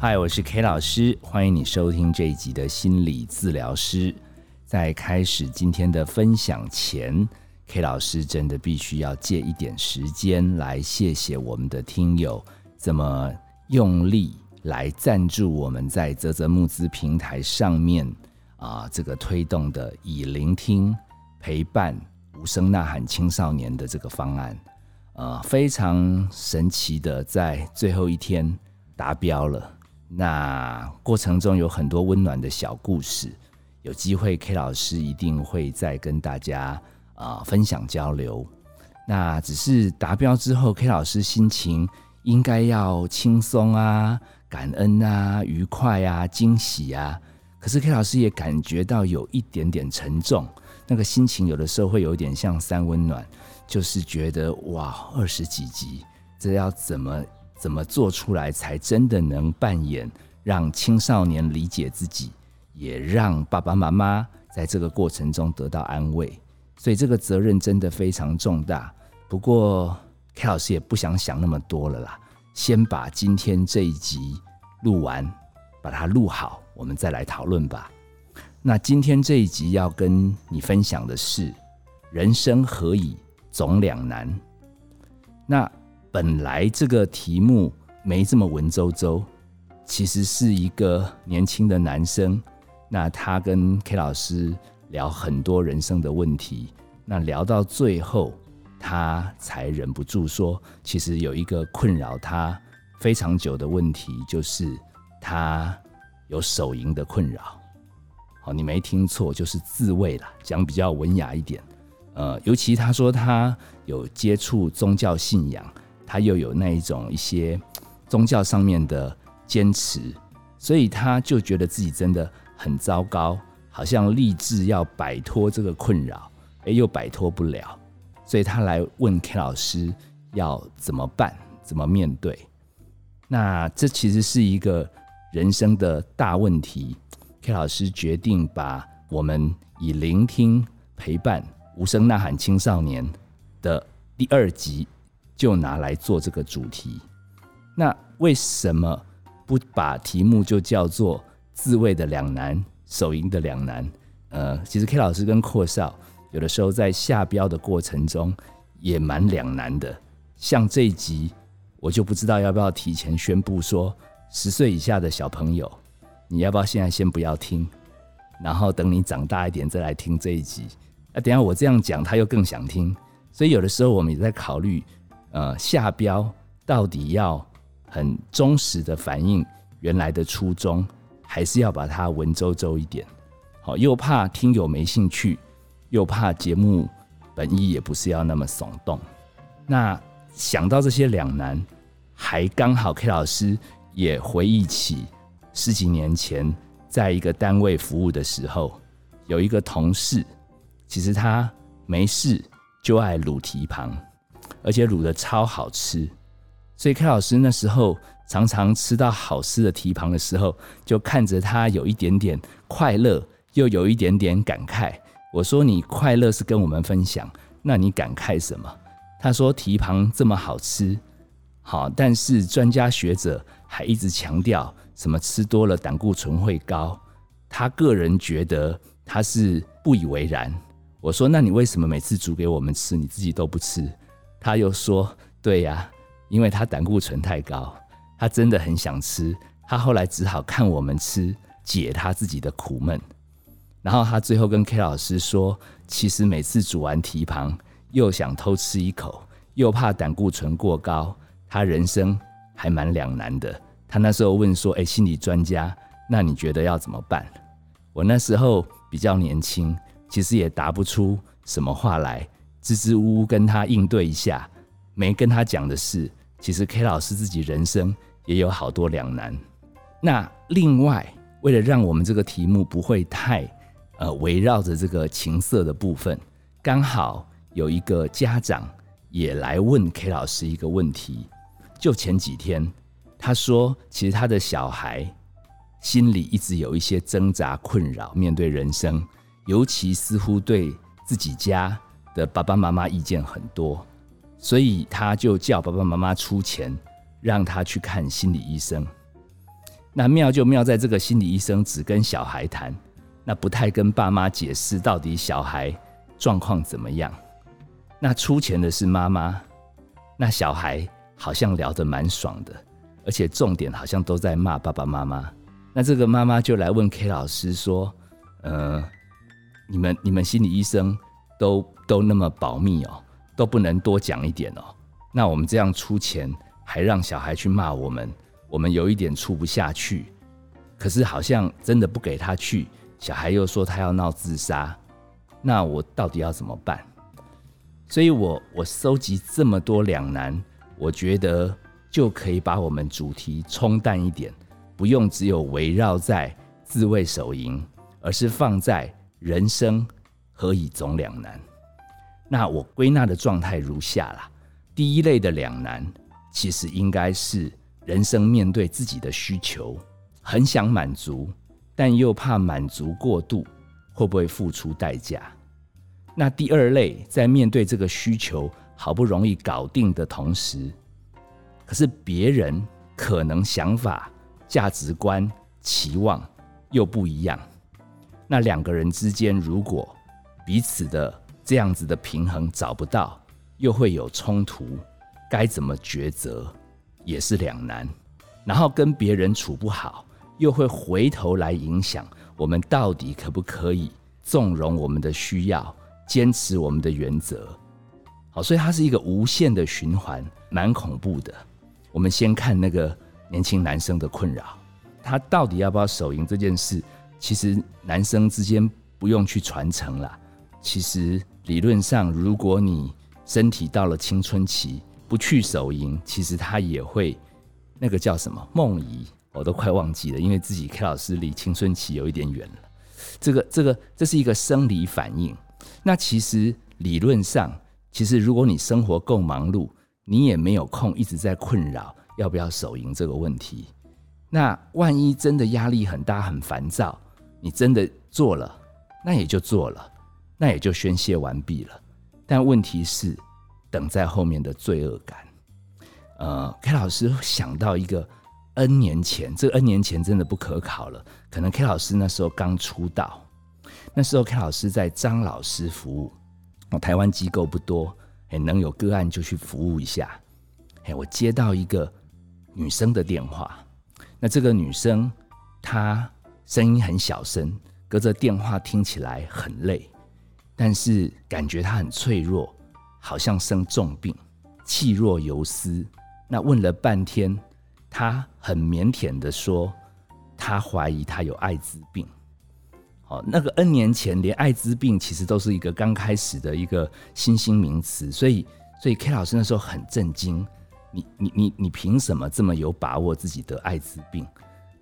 嗨，我是 K 老师，欢迎你收听这一集的心理治疗师。在开始今天的分享前，K 老师真的必须要借一点时间来谢谢我们的听友这么用力来赞助我们在泽泽募资平台上面啊这个推动的以聆听陪伴无声呐喊青少年的这个方案，呃，非常神奇的在最后一天达标了。那过程中有很多温暖的小故事，有机会 K 老师一定会再跟大家啊分享交流。那只是达标之后，K 老师心情应该要轻松啊、感恩啊、愉快啊、惊喜啊。可是 K 老师也感觉到有一点点沉重，那个心情有的时候会有点像三温暖，就是觉得哇，二十几集，这要怎么？怎么做出来才真的能扮演让青少年理解自己，也让爸爸妈妈在这个过程中得到安慰？所以这个责任真的非常重大。不过 K 老师也不想想那么多了啦，先把今天这一集录完，把它录好，我们再来讨论吧。那今天这一集要跟你分享的是：人生何以总两难？那。本来这个题目没这么文绉绉，其实是一个年轻的男生，那他跟 K 老师聊很多人生的问题，那聊到最后，他才忍不住说，其实有一个困扰他非常久的问题，就是他有手淫的困扰。好，你没听错，就是自慰啦，讲比较文雅一点。呃，尤其他说他有接触宗教信仰。他又有那一种一些宗教上面的坚持，所以他就觉得自己真的很糟糕，好像立志要摆脱这个困扰，哎，又摆脱不了，所以他来问 K 老师要怎么办，怎么面对。那这其实是一个人生的大问题。K 老师决定把我们以聆听陪伴无声呐喊青少年的第二集。就拿来做这个主题，那为什么不把题目就叫做“自卫的两难，手淫的两难”？呃，其实 K 老师跟阔少有的时候在下标的过程中也蛮两难的。像这一集，我就不知道要不要提前宣布说，十岁以下的小朋友，你要不要现在先不要听，然后等你长大一点再来听这一集？啊，等下我这样讲，他又更想听，所以有的时候我们也在考虑。呃，下标到底要很忠实的反映原来的初衷，还是要把它文绉绉一点？好，又怕听友没兴趣，又怕节目本意也不是要那么耸动。那想到这些两难，还刚好 K 老师也回忆起十几年前在一个单位服务的时候，有一个同事，其实他没事就爱鲁蹄膀。而且卤的超好吃，所以 K 老师那时候常常吃到好吃的蹄膀的时候，就看着他有一点点快乐，又有一点点感慨。我说：“你快乐是跟我们分享，那你感慨什么？”他说：“蹄膀这么好吃，好，但是专家学者还一直强调什么吃多了胆固醇会高。他个人觉得他是不以为然。”我说：“那你为什么每次煮给我们吃，你自己都不吃？”他又说：“对呀，因为他胆固醇太高，他真的很想吃。他后来只好看我们吃，解他自己的苦闷。然后他最后跟 K 老师说：其实每次煮完蹄膀，又想偷吃一口，又怕胆固醇过高，他人生还蛮两难的。他那时候问说：‘哎，心理专家，那你觉得要怎么办？’我那时候比较年轻，其实也答不出什么话来。”支支吾吾跟他应对一下，没跟他讲的是，其实 K 老师自己人生也有好多两难。那另外，为了让我们这个题目不会太呃围绕着这个情色的部分，刚好有一个家长也来问 K 老师一个问题。就前几天，他说，其实他的小孩心里一直有一些挣扎困扰，面对人生，尤其似乎对自己家。的爸爸妈妈意见很多，所以他就叫爸爸妈妈出钱让他去看心理医生。那妙就妙在这个心理医生只跟小孩谈，那不太跟爸妈解释到底小孩状况怎么样。那出钱的是妈妈，那小孩好像聊得蛮爽的，而且重点好像都在骂爸爸妈妈。那这个妈妈就来问 K 老师说：“呃，你们你们心理医生都都那么保密哦，都不能多讲一点哦？那我们这样出钱，还让小孩去骂我们？”我们有一点出不下去，可是好像真的不给他去，小孩又说他要闹自杀，那我到底要怎么办？所以我我收集这么多两难，我觉得就可以把我们主题冲淡一点，不用只有围绕在自卫手淫，而是放在人生何以总两难。那我归纳的状态如下啦：第一类的两难，其实应该是。人生面对自己的需求，很想满足，但又怕满足过度会不会付出代价？那第二类在面对这个需求好不容易搞定的同时，可是别人可能想法、价值观、期望又不一样。那两个人之间如果彼此的这样子的平衡找不到，又会有冲突，该怎么抉择？也是两难，然后跟别人处不好，又会回头来影响我们到底可不可以纵容我们的需要，坚持我们的原则。好，所以它是一个无限的循环，蛮恐怖的。我们先看那个年轻男生的困扰，他到底要不要手淫这件事，其实男生之间不用去传承了。其实理论上，如果你身体到了青春期，不去手淫，其实他也会那个叫什么梦遗，我都快忘记了，因为自己 K 老师离青春期有一点远了。这个这个这是一个生理反应。那其实理论上，其实如果你生活够忙碌，你也没有空一直在困扰要不要手淫这个问题。那万一真的压力很大、很烦躁，你真的做了，那也就做了，那也就宣泄完毕了。但问题是。等在后面的罪恶感，呃，K 老师想到一个 N 年前，这 N 年前真的不可考了。可能 K 老师那时候刚出道，那时候 K 老师在张老师服务，哦，台湾机构不多，哎，能有个案就去服务一下。哎，我接到一个女生的电话，那这个女生她声音很小声，隔着电话听起来很累，但是感觉他很脆弱。好像生重病，气若游丝。那问了半天，他很腼腆的说，他怀疑他有艾滋病。好，那个 N 年前，连艾滋病其实都是一个刚开始的一个新兴名词，所以，所以 K 老师那时候很震惊。你，你，你，你凭什么这么有把握自己得艾滋病？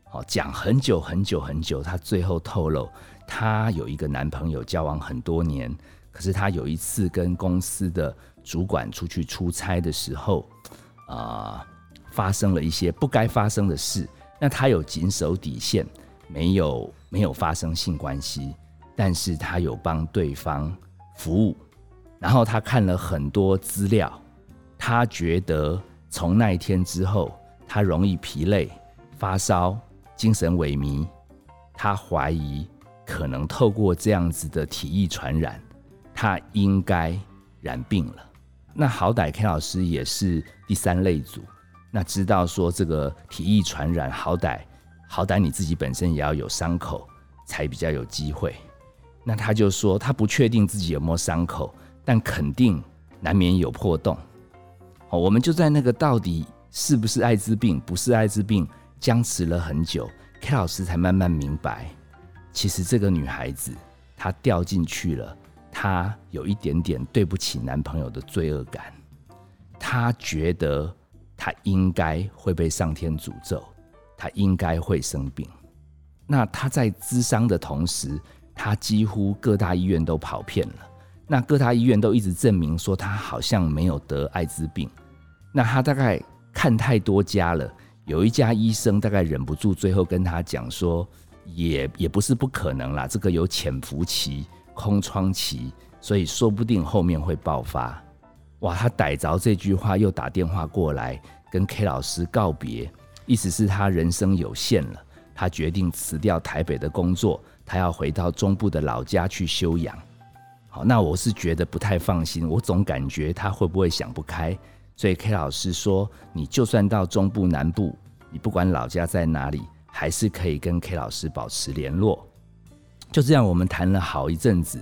好，讲很久很久很久，他最后透露，她有一个男朋友，交往很多年。可是她有一次跟公司的主管出去出差的时候，啊，发生了一些不该发生的事。那她有谨守底线，没有没有发生性关系，但是她有帮对方服务。然后她看了很多资料，她觉得从那一天之后，她容易疲累、发烧、精神萎靡。她怀疑可能透过这样子的体液传染。他应该染病了。那好歹 K 老师也是第三类组，那知道说这个体液传染，好歹好歹你自己本身也要有伤口，才比较有机会。那他就说他不确定自己有没有伤口，但肯定难免有破洞。好，我们就在那个到底是不是艾滋病，不是艾滋病，僵持了很久，K 老师才慢慢明白，其实这个女孩子她掉进去了。她有一点点对不起男朋友的罪恶感，她觉得她应该会被上天诅咒，她应该会生病。那她在咨商的同时，她几乎各大医院都跑遍了。那各大医院都一直证明说她好像没有得艾滋病。那她大概看太多家了，有一家医生大概忍不住，最后跟她讲说，也也不是不可能啦，这个有潜伏期。空窗期，所以说不定后面会爆发。哇，他逮着这句话，又打电话过来跟 K 老师告别，意思是他人生有限了。他决定辞掉台北的工作，他要回到中部的老家去休养。好，那我是觉得不太放心，我总感觉他会不会想不开，所以 K 老师说，你就算到中部南部，你不管老家在哪里，还是可以跟 K 老师保持联络。就这样，我们谈了好一阵子，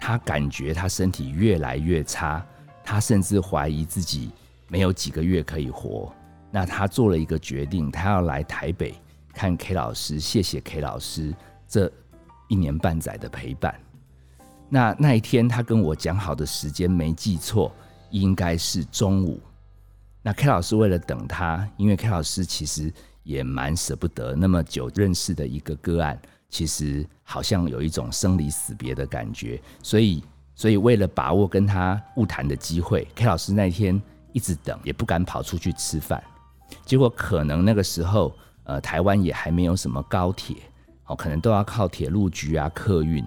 他感觉他身体越来越差，他甚至怀疑自己没有几个月可以活。那他做了一个决定，他要来台北看 K 老师，谢谢 K 老师这一年半载的陪伴。那那一天，他跟我讲好的时间没记错，应该是中午。那 K 老师为了等他，因为 K 老师其实也蛮舍不得那么久认识的一个个案，其实好像有一种生离死别的感觉，所以所以为了把握跟他误谈的机会，K 老师那天一直等，也不敢跑出去吃饭。结果可能那个时候，呃，台湾也还没有什么高铁，哦，可能都要靠铁路局啊客运。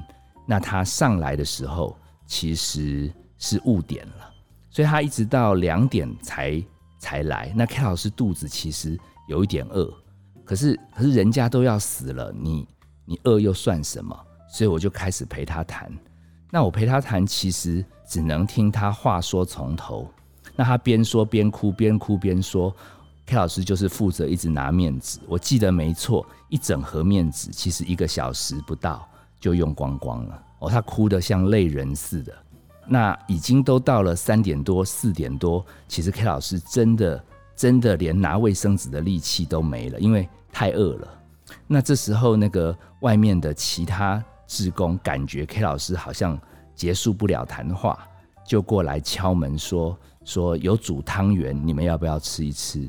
那他上来的时候其实是误点了，所以他一直到两点才才来。那 K 老师肚子其实有一点饿，可是可是人家都要死了，你你饿又算什么？所以我就开始陪他谈。那我陪他谈，其实只能听他话说从头。那他边说边哭，边哭边说，K 老师就是负责一直拿面纸。我记得没错，一整盒面纸其实一个小时不到。就用光光了哦，他哭得像泪人似的。那已经都到了三点多、四点多，其实 K 老师真的真的连拿卫生纸的力气都没了，因为太饿了。那这时候，那个外面的其他职工感觉 K 老师好像结束不了谈话，就过来敲门说：“说有煮汤圆，你们要不要吃一吃？”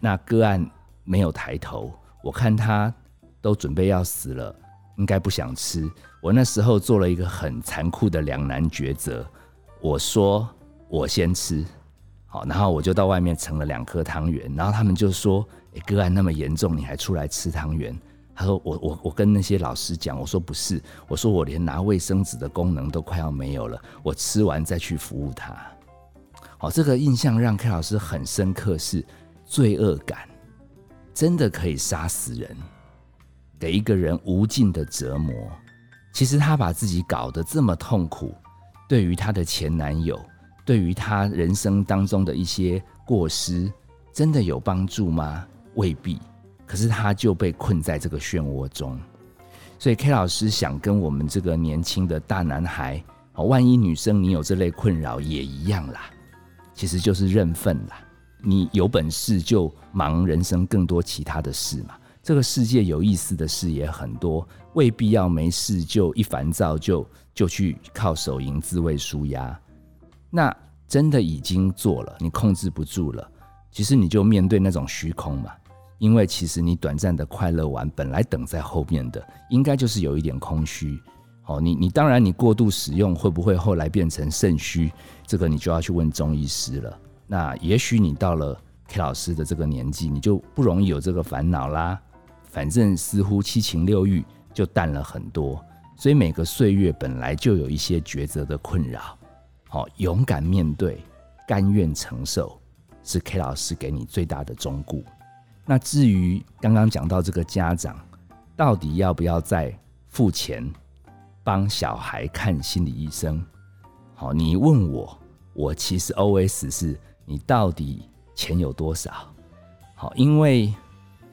那个案没有抬头，我看他都准备要死了。应该不想吃。我那时候做了一个很残酷的两难抉择。我说我先吃，好，然后我就到外面盛了两颗汤圆。然后他们就说：“哎，个案那么严重，你还出来吃汤圆？”他说：“我我我跟那些老师讲，我说不是，我说我连拿卫生纸的功能都快要没有了，我吃完再去服务他。”好，这个印象让 K 老师很深刻，是罪恶感真的可以杀死人。给一个人无尽的折磨，其实他把自己搞得这么痛苦，对于她的前男友，对于他人生当中的一些过失，真的有帮助吗？未必。可是他就被困在这个漩涡中，所以 K 老师想跟我们这个年轻的大男孩，哦，万一女生你有这类困扰也一样啦，其实就是认份啦。你有本事就忙人生更多其他的事嘛。这个世界有意思的事也很多，未必要没事就一烦躁就就去靠手淫自慰舒压。那真的已经做了，你控制不住了，其实你就面对那种虚空嘛。因为其实你短暂的快乐完，本来等在后面的应该就是有一点空虚。哦，你你当然你过度使用会不会后来变成肾虚？这个你就要去问中医师了。那也许你到了 K 老师的这个年纪，你就不容易有这个烦恼啦。反正似乎七情六欲就淡了很多，所以每个岁月本来就有一些抉择的困扰。好，勇敢面对，甘愿承受，是 K 老师给你最大的忠固。那至于刚刚讲到这个家长，到底要不要再付钱帮小孩看心理医生？好，你问我，我其实 OS 是你到底钱有多少？好，因为。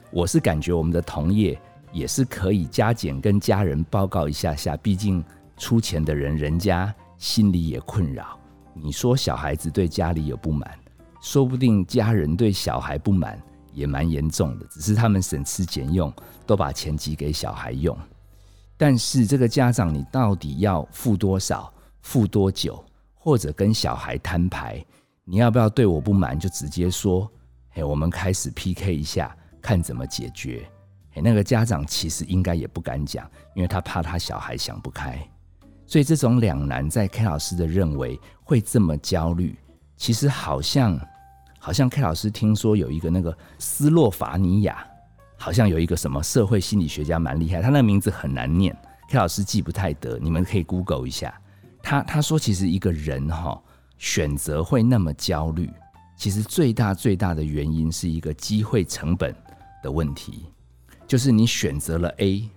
我是感觉我们的同业也是可以加减跟家人报告一下下，毕竟出钱的人人家心里也困扰。你说小孩子对家里有不满，说不定家人对小孩不满也蛮严重的，只是他们省吃俭用都把钱寄给小孩用。但是这个家长，你到底要付多少，付多久，或者跟小孩摊牌，你要不要对我不满就直接说，嘿，我们开始 PK 一下。看怎么解决？嘿，那个家长其实应该也不敢讲，因为他怕他小孩想不开。所以这种两难，在 K 老师的认为会这么焦虑，其实好像好像 K 老师听说有一个那个斯洛伐尼亚，好像有一个什么社会心理学家蛮厉害，他那个名字很难念，K 老师记不太得，你们可以 Google 一下。他他说，其实一个人哈选择会那么焦虑，其实最大最大的原因是一个机会成本。的问题，就是你选择了 A，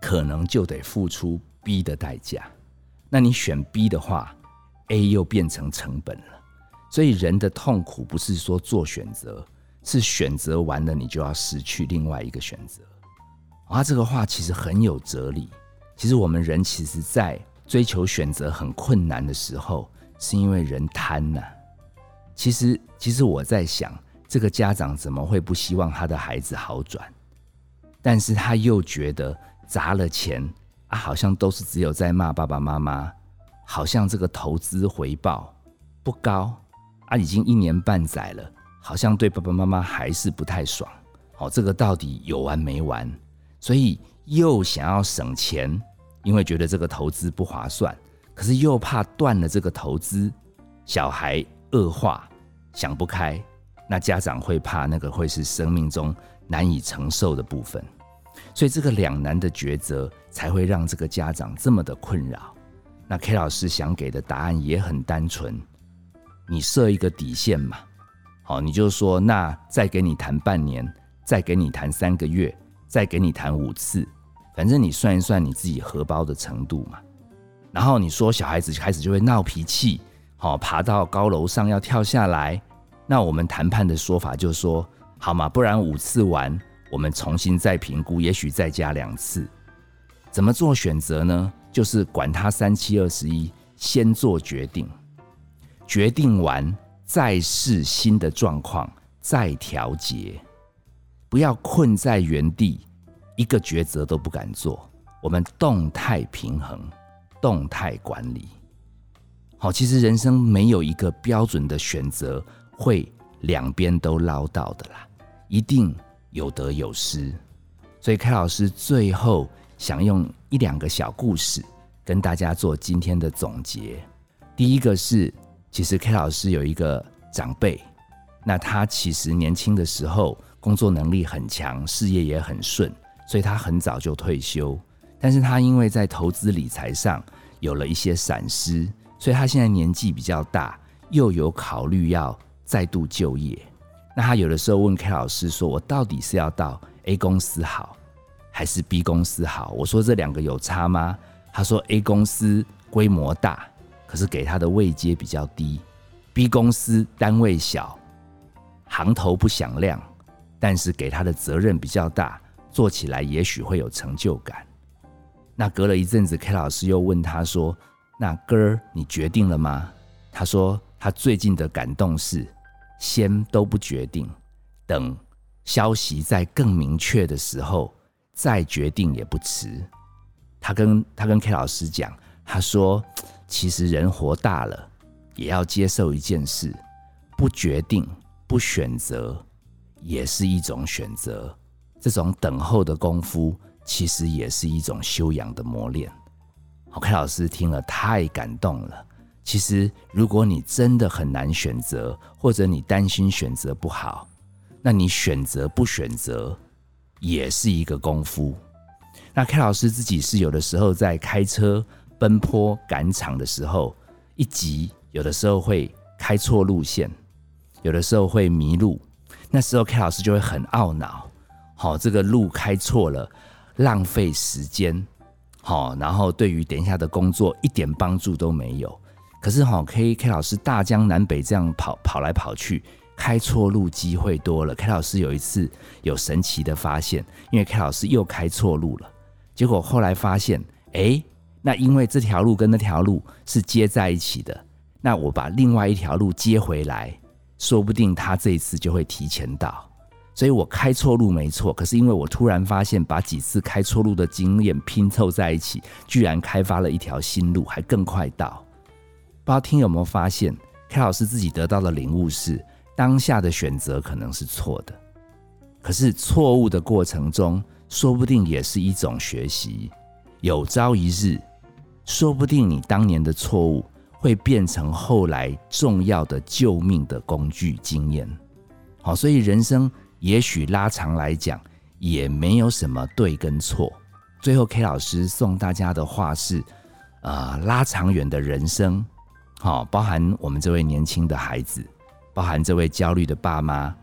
可能就得付出 B 的代价。那你选 B 的话，A 又变成成本了。所以人的痛苦不是说做选择，是选择完了你就要失去另外一个选择。啊，这个话其实很有哲理。其实我们人其实，在追求选择很困难的时候，是因为人贪呐。其实，其实我在想，这个家长怎么会不希望他的孩子好转？但是他又觉得砸了钱啊，好像都是只有在骂爸爸妈妈，好像这个投资回报不高啊，已经一年半载了，好像对爸爸妈妈还是不太爽。哦，这个到底有完没完？所以又想要省钱。因为觉得这个投资不划算，可是又怕断了这个投资，小孩恶化，想不开，那家长会怕那个会是生命中难以承受的部分，所以这个两难的抉择才会让这个家长这么的困扰。那 K 老师想给的答案也很单纯，你设一个底线嘛，好，你就说那再给你谈半年，再给你谈三个月，再给你谈五次。反正你算一算你自己荷包的程度嘛，然后你说小孩子开始就会闹脾气，好爬到高楼上要跳下来，那我们谈判的说法就说好嘛，不然五次完我们重新再评估，也许再加两次。怎么做选择呢？就是管他三七二十一，先做决定，决定完再试新的状况，再调节，不要困在原地。一个抉择都不敢做，我们动态平衡、动态管理。好，其实人生没有一个标准的选择会两边都捞到的啦，一定有得有失。所以，K 老师最后想用一两个小故事跟大家做今天的总结。第一个是，其实 K 老师有一个长辈，那他其实年轻的时候工作能力很强，事业也很顺。所以他很早就退休，但是他因为在投资理财上有了一些闪失，所以他现在年纪比较大，又有考虑要再度就业。那他有的时候问 K 老师说：“我到底是要到 A 公司好，还是 B 公司好？”我说：“这两个有差吗？”他说：“A 公司规模大，可是给他的位阶比较低；B 公司单位小，行头不响亮，但是给他的责任比较大。”做起来也许会有成就感。那隔了一阵子，K 老师又问他说：“那哥，你决定了吗？”他说：“他最近的感动是，先都不决定，等消息在更明确的时候再决定也不迟。”他跟他跟 K 老师讲，他说：“其实人活大了，也要接受一件事，不决定、不选择，也是一种选择。”这种等候的功夫，其实也是一种修养的磨练。OK，老师听了太感动了。其实，如果你真的很难选择，或者你担心选择不好，那你选择不选择也是一个功夫。那 K 老师自己是有的时候在开车奔波赶场的时候，一急，有的时候会开错路线，有的时候会迷路，那时候 K 老师就会很懊恼。好，这个路开错了，浪费时间。好，然后对于等一下的工作一点帮助都没有。可是哈，K K 老师大江南北这样跑跑来跑去，开错路机会多了。K 老师有一次有神奇的发现，因为 K 老师又开错路了，结果后来发现，哎，那因为这条路跟那条路是接在一起的，那我把另外一条路接回来，说不定他这一次就会提前到。所以我开错路没错，可是因为我突然发现，把几次开错路的经验拼凑在一起，居然开发了一条新路，还更快到。不知道听有没有发现，K 老师自己得到的领悟是：当下的选择可能是错的，可是错误的过程中，说不定也是一种学习。有朝一日，说不定你当年的错误会变成后来重要的救命的工具经验。好，所以人生。也许拉长来讲，也没有什么对跟错。最后，K 老师送大家的话是：啊，拉长远的人生，好，包含我们这位年轻的孩子，包含这位焦虑的爸妈，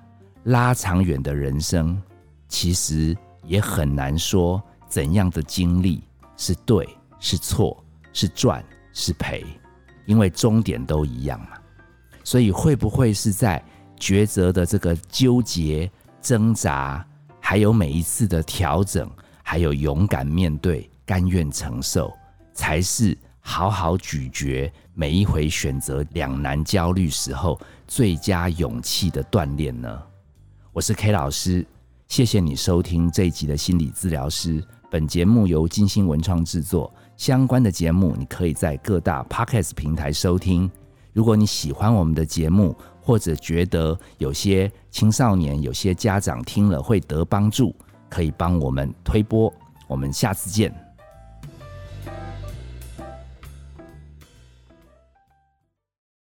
拉长远的人生，其实也很难说怎样的经历是对是错是赚是赔，因为终点都一样嘛。所以会不会是在抉择的这个纠结挣扎，还有每一次的调整，还有勇敢面对、甘愿承受，才是好好咀嚼每一回选择两难焦虑时候最佳勇气的锻炼呢？我是 K 老师，谢谢你收听这一集的心理治疗师。本节目由金星文创制作，相关的节目你可以在各大 Podcast 平台收听。如果你喜欢我们的节目，或者觉得有些青少年、有些家长听了会得帮助，可以帮我们推播。我们下次见。